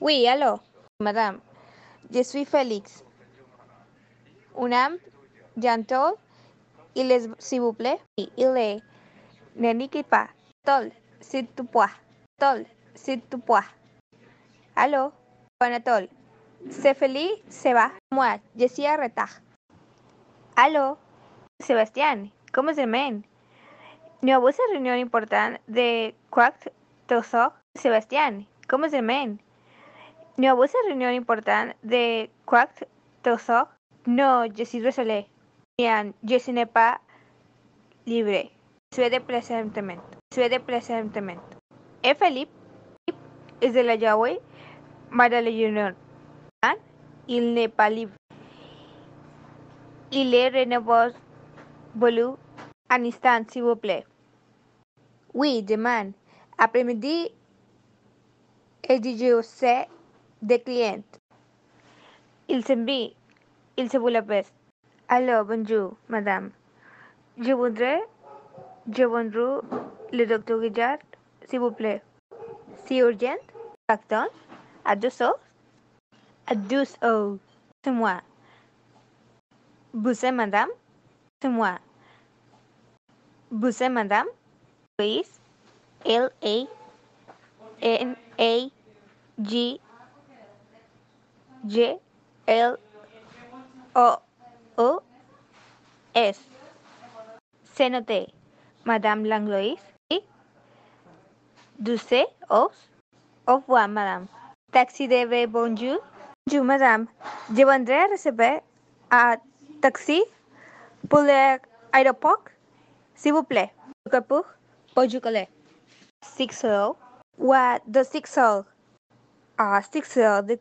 Oui, allô, madame. Je suis Félix. Un homme, janto, il est, s'il vous plaît, il est, ne pas, tol, s'il te plaît, tol, s'il te plaît. Allô, Anatole, c'est Félix, se va. Moi, je suis en retard. Sebastián, ¿cómo se llaman? No hubo esa reunión importante de Quack Toso. Sebastián, ¿cómo se llaman? No hubo esa reunión importante de Quack Toso. No, je suis désolé. Bien, je ce n'est pas libre. Suis de présentement. Suis de présentement. Et Philippe es de la Yahweh, Madame la Union. Il n'est pas libre. Il est renouvelé voulu un instant, vous plaît. Oui, demain. Après-midi, et je sais des clients. Il s'envie. Il se bonjour, madame. Je voudrais, je voudrais le docteur Guillard, s'il vous plaît. C'est urgent? Pardon? À deux heures? À deux heures. C'est moi. Vous êtes madame? C'est moi. Vous êtes madame? Luis. L A N J L O O S. C'est noté. Madame Langlois. Et Douce os. Au revoir, madame. Taxi de bonjour. Bonjour, madame. Je voudrais recevoir un taxi pour l'aéroport, s'il vous plaît. Pour? Portugalais. Six heures. Ou de six heures. À six heures de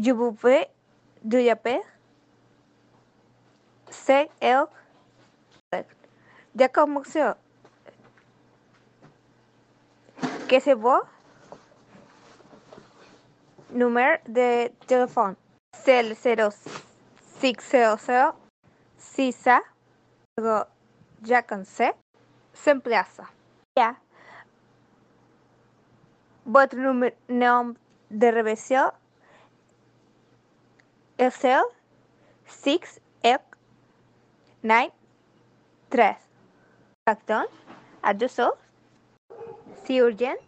yapper. C'est elle. D'accord, monsieur. Que c'est beau? Numéro de téléphone. C'est le 0600 6 Luego ya cansé. Se emplaza. Ya. Votre número de revisión Excel 6 F 9 3. Acton, adductor, surgeon,